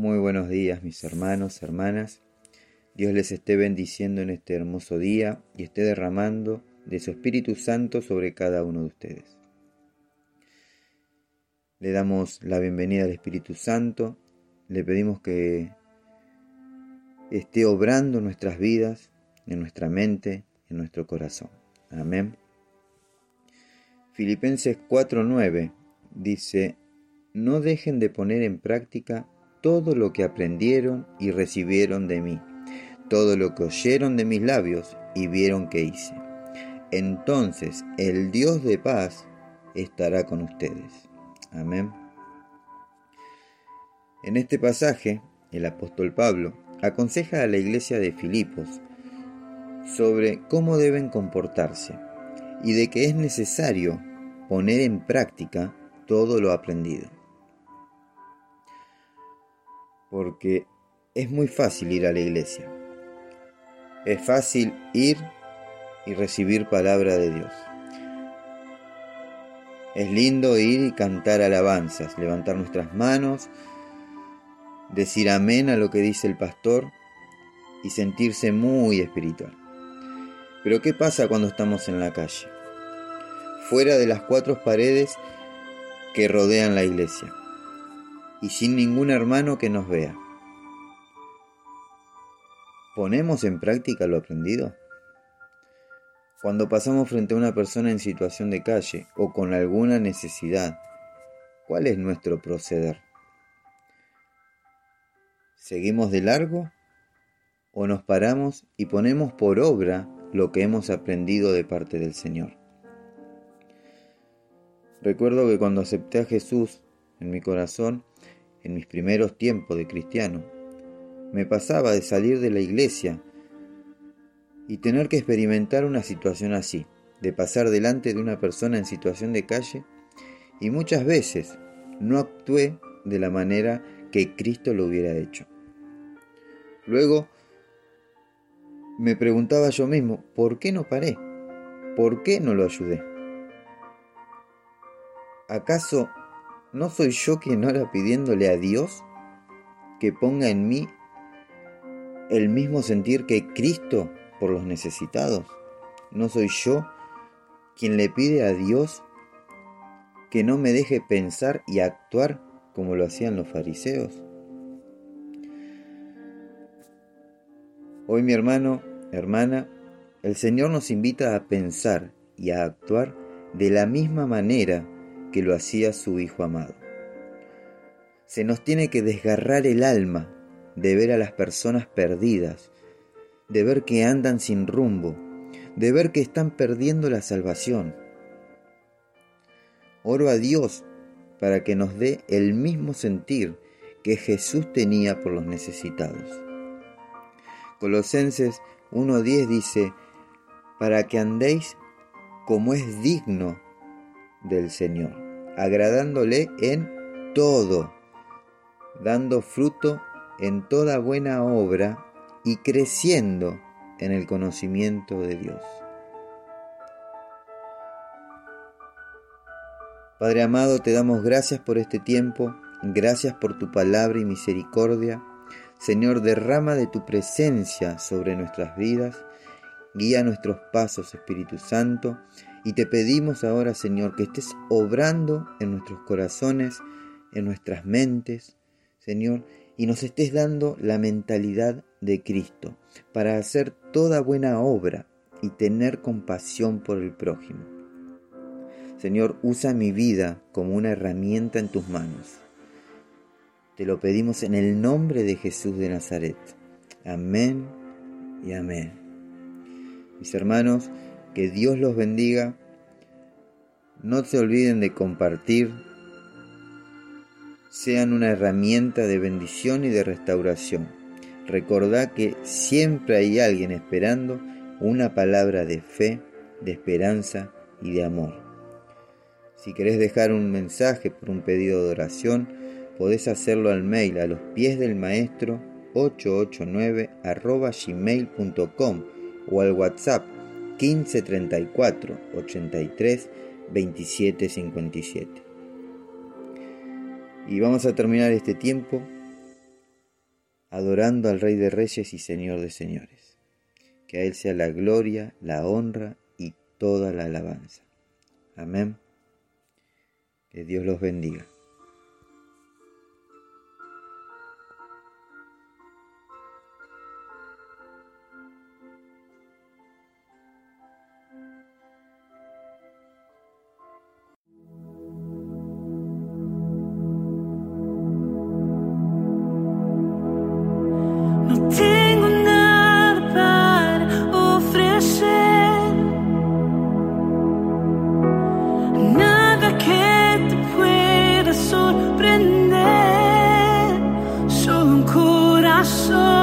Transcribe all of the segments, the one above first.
Muy buenos días mis hermanos, hermanas. Dios les esté bendiciendo en este hermoso día y esté derramando de su Espíritu Santo sobre cada uno de ustedes. Le damos la bienvenida al Espíritu Santo, le pedimos que esté obrando nuestras vidas, en nuestra mente, en nuestro corazón. Amén. Filipenses 4:9 dice, no dejen de poner en práctica todo lo que aprendieron y recibieron de mí, todo lo que oyeron de mis labios y vieron que hice. Entonces el Dios de paz estará con ustedes. Amén. En este pasaje, el apóstol Pablo aconseja a la iglesia de Filipos sobre cómo deben comportarse y de que es necesario poner en práctica todo lo aprendido porque es muy fácil ir a la iglesia. Es fácil ir y recibir palabra de Dios. Es lindo ir y cantar alabanzas, levantar nuestras manos, decir amén a lo que dice el pastor y sentirse muy espiritual. Pero ¿qué pasa cuando estamos en la calle? Fuera de las cuatro paredes que rodean la iglesia y sin ningún hermano que nos vea. ¿Ponemos en práctica lo aprendido? Cuando pasamos frente a una persona en situación de calle o con alguna necesidad, ¿cuál es nuestro proceder? ¿Seguimos de largo o nos paramos y ponemos por obra lo que hemos aprendido de parte del Señor? Recuerdo que cuando acepté a Jesús en mi corazón, en mis primeros tiempos de cristiano, me pasaba de salir de la iglesia y tener que experimentar una situación así, de pasar delante de una persona en situación de calle y muchas veces no actué de la manera que Cristo lo hubiera hecho. Luego me preguntaba yo mismo, ¿por qué no paré? ¿Por qué no lo ayudé? ¿Acaso ¿No soy yo quien ora pidiéndole a Dios que ponga en mí el mismo sentir que Cristo por los necesitados? ¿No soy yo quien le pide a Dios que no me deje pensar y actuar como lo hacían los fariseos? Hoy mi hermano, hermana, el Señor nos invita a pensar y a actuar de la misma manera que lo hacía su Hijo amado. Se nos tiene que desgarrar el alma de ver a las personas perdidas, de ver que andan sin rumbo, de ver que están perdiendo la salvación. Oro a Dios para que nos dé el mismo sentir que Jesús tenía por los necesitados. Colosenses 1.10 dice, para que andéis como es digno del Señor, agradándole en todo, dando fruto en toda buena obra y creciendo en el conocimiento de Dios. Padre amado, te damos gracias por este tiempo, gracias por tu palabra y misericordia. Señor, derrama de tu presencia sobre nuestras vidas, guía nuestros pasos, Espíritu Santo, y te pedimos ahora, Señor, que estés obrando en nuestros corazones, en nuestras mentes, Señor, y nos estés dando la mentalidad de Cristo para hacer toda buena obra y tener compasión por el prójimo. Señor, usa mi vida como una herramienta en tus manos. Te lo pedimos en el nombre de Jesús de Nazaret. Amén y amén. Mis hermanos, que Dios los bendiga. No se olviden de compartir. Sean una herramienta de bendición y de restauración. Recordá que siempre hay alguien esperando una palabra de fe, de esperanza y de amor. Si querés dejar un mensaje por un pedido de oración, podés hacerlo al mail a los pies del maestro 889 gmail.com o al WhatsApp 15 34 83 27 57. Y vamos a terminar este tiempo adorando al Rey de Reyes y Señor de Señores. Que a Él sea la gloria, la honra y toda la alabanza. Amén. Que Dios los bendiga. Solo tu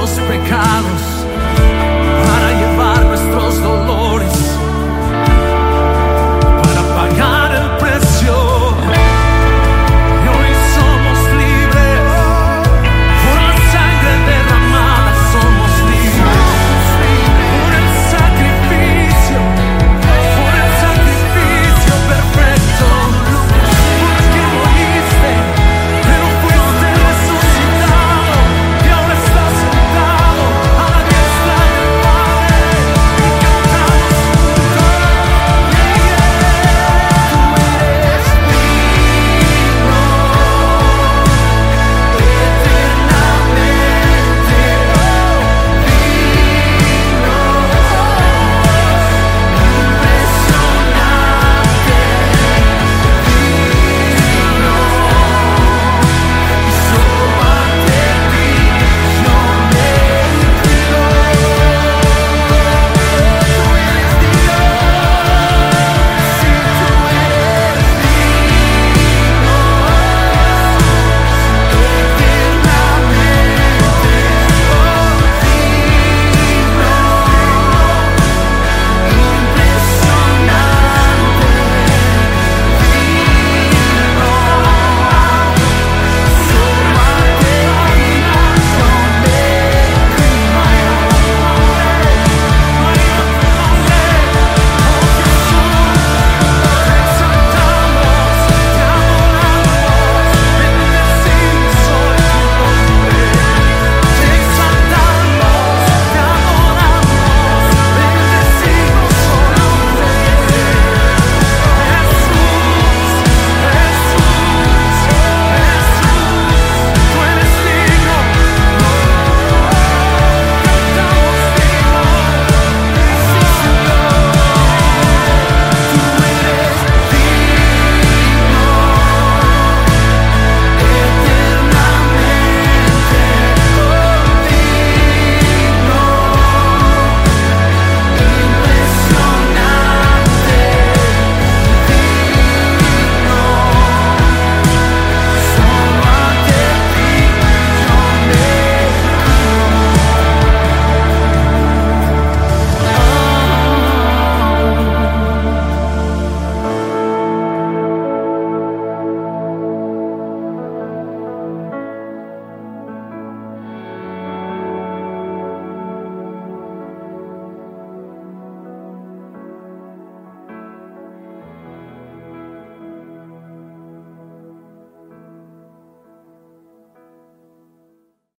nuestros pecados